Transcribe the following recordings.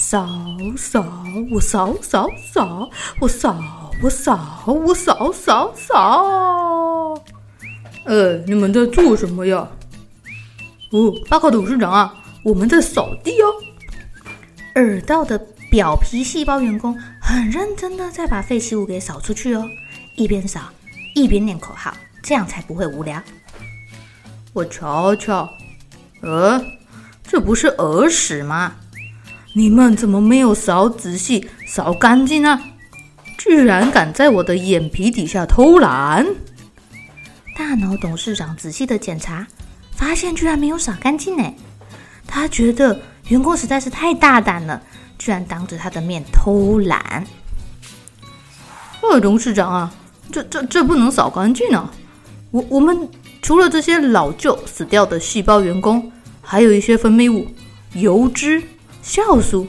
扫扫我扫扫扫我扫我扫我扫扫扫。呃，你们在做什么呀？哦，报告董事长啊，我们在扫地哦。耳道的表皮细胞员工很认真的在把废弃物给扫出去哦，一边扫一边念口号，这样才不会无聊。我瞧瞧，呃，这不是耳屎吗？你们怎么没有扫仔细、扫干净呢？居然敢在我的眼皮底下偷懒！大脑董事长仔细的检查，发现居然没有扫干净呢。他觉得员工实在是太大胆了，居然当着他的面偷懒。哎董事长啊，这这这不能扫干净啊！我我们除了这些老旧死掉的细胞员工，还有一些分泌物、油脂。酵素，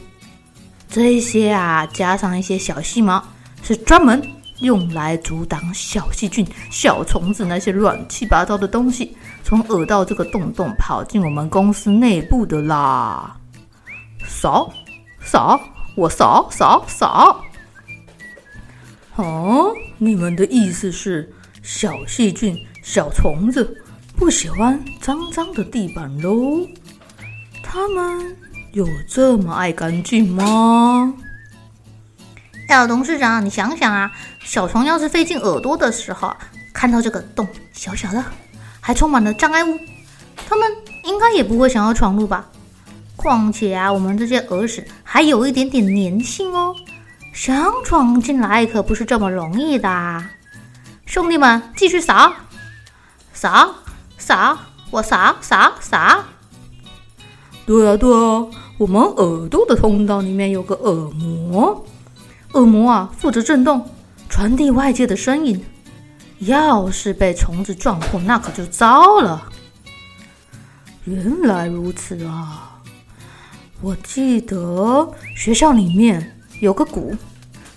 这些啊，加上一些小细毛，是专门用来阻挡小细菌、小虫子那些乱七八糟的东西从耳道这个洞洞跑进我们公司内部的啦。扫扫，我扫扫扫。哦，你们的意思是小细菌、小虫子不喜欢脏脏的地板喽？他们。有这么爱干净吗？小董事长，你想想啊，小虫要是飞进耳朵的时候，看到这个洞小小的，还充满了障碍物，它们应该也不会想要闯入吧？况且啊，我们这些耳屎还有一点点粘性哦，想闯进来可不是这么容易的啊。兄弟们，继续扫，扫，扫，我扫，扫，扫。对啊，对啊，我们耳朵的通道里面有个耳膜，耳膜啊负责震动，传递外界的声音。要是被虫子撞破，那可就糟了。原来如此啊！我记得学校里面有个鼓，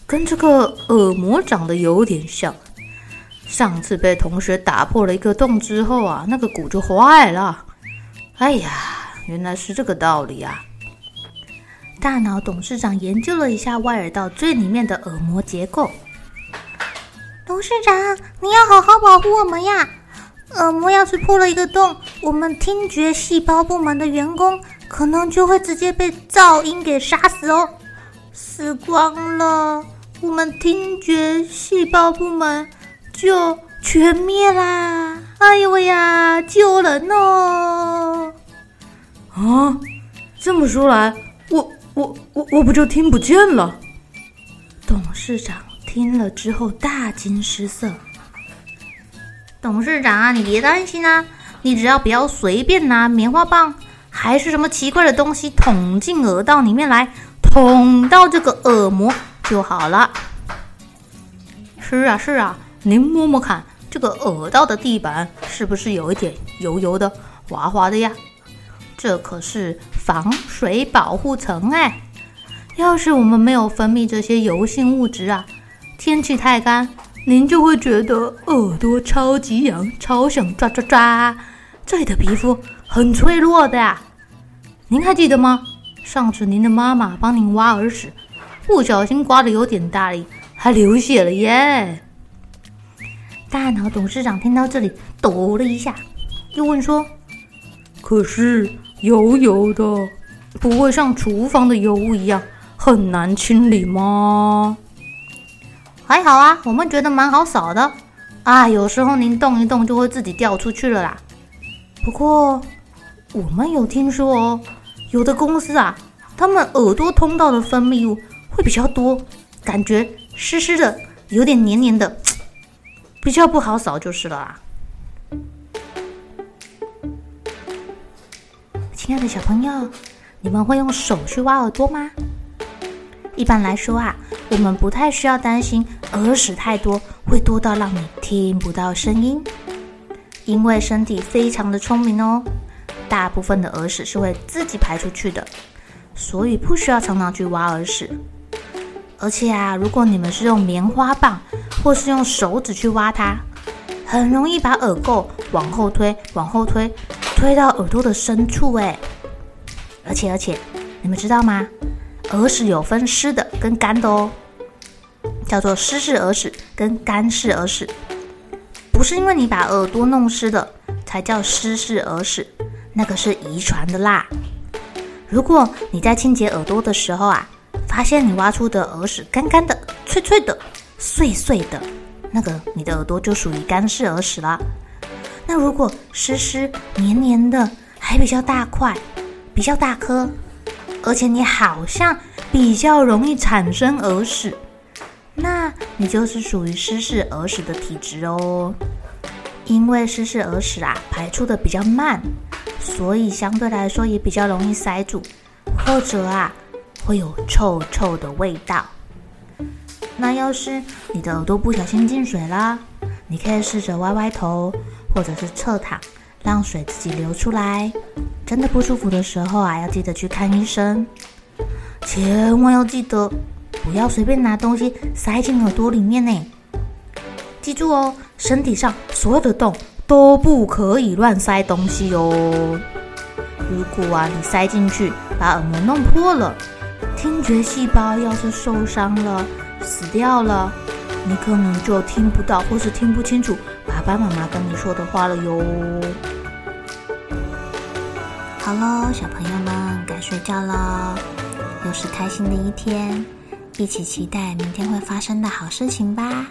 跟这个耳膜长得有点像。上次被同学打破了一个洞之后啊，那个鼓就坏了。哎呀！原来是这个道理啊！大脑董事长研究了一下外耳道最里面的耳膜结构。董事长，你要好好保护我们呀！耳膜要是破了一个洞，我们听觉细胞部门的员工可能就会直接被噪音给杀死哦！死光了，我们听觉细胞部门就全灭啦！哎呦喂呀，救人哦！啊，这么说来，我我我我不就听不见了？董事长听了之后大惊失色。董事长啊，你别担心啊，你只要不要随便拿棉花棒，还是什么奇怪的东西捅进耳道里面来，捅到这个耳膜就好了。是啊是啊，您摸摸看，这个耳道的地板是不是有一点油油的、滑滑的呀？这可是防水保护层哎！要是我们没有分泌这些油性物质啊，天气太干，您就会觉得耳朵超级痒，超想抓抓抓。这里的皮肤很脆弱的呀。您还记得吗？上次您的妈妈帮您挖耳屎，不小心刮得有点大力，还流血了耶。大脑董事长听到这里抖了一下，又问说：“可是？”油油的，不会像厨房的油污一样很难清理吗？还好啊，我们觉得蛮好扫的。啊，有时候您动一动就会自己掉出去了啦。不过我们有听说哦，有的公司啊，他们耳朵通道的分泌物会比较多，感觉湿湿的，有点黏黏的，比较不好扫就是了啦。亲爱的小朋友，你们会用手去挖耳朵吗？一般来说啊，我们不太需要担心耳屎太多会多到让你听不到声音，因为身体非常的聪明哦，大部分的耳屎是会自己排出去的，所以不需要常常去挖耳屎。而且啊，如果你们是用棉花棒或是用手指去挖它，很容易把耳垢往后推，往后推，推到耳朵的深处诶。而且而且，你们知道吗？耳屎有分湿的跟干的哦，叫做湿式耳屎跟干式耳屎。不是因为你把耳朵弄湿了才叫湿式耳屎，那个是遗传的啦。如果你在清洁耳朵的时候啊，发现你挖出的耳屎干干的、脆脆的、碎碎的，那个你的耳朵就属于干式耳屎了。那如果湿湿黏黏的，还比较大块。比较大颗，而且你好像比较容易产生耳屎，那你就是属于湿式耳屎的体质哦。因为湿式耳屎啊排出的比较慢，所以相对来说也比较容易塞住，或者啊会有臭臭的味道。那要是你的耳朵不小心进水啦，你可以试着歪歪头，或者是侧躺，让水自己流出来。真的不舒服的时候啊，要记得去看医生。千万要记得，不要随便拿东西塞进耳朵里面呢。记住哦，身体上所有的洞都不可以乱塞东西哦。如果啊，你塞进去把耳膜弄破了，听觉细胞要是受伤了、死掉了，你可能就听不到或是听不清楚爸妈妈跟你说的话了哟。好喽，小朋友们该睡觉了，又是开心的一天，一起期待明天会发生的好事情吧。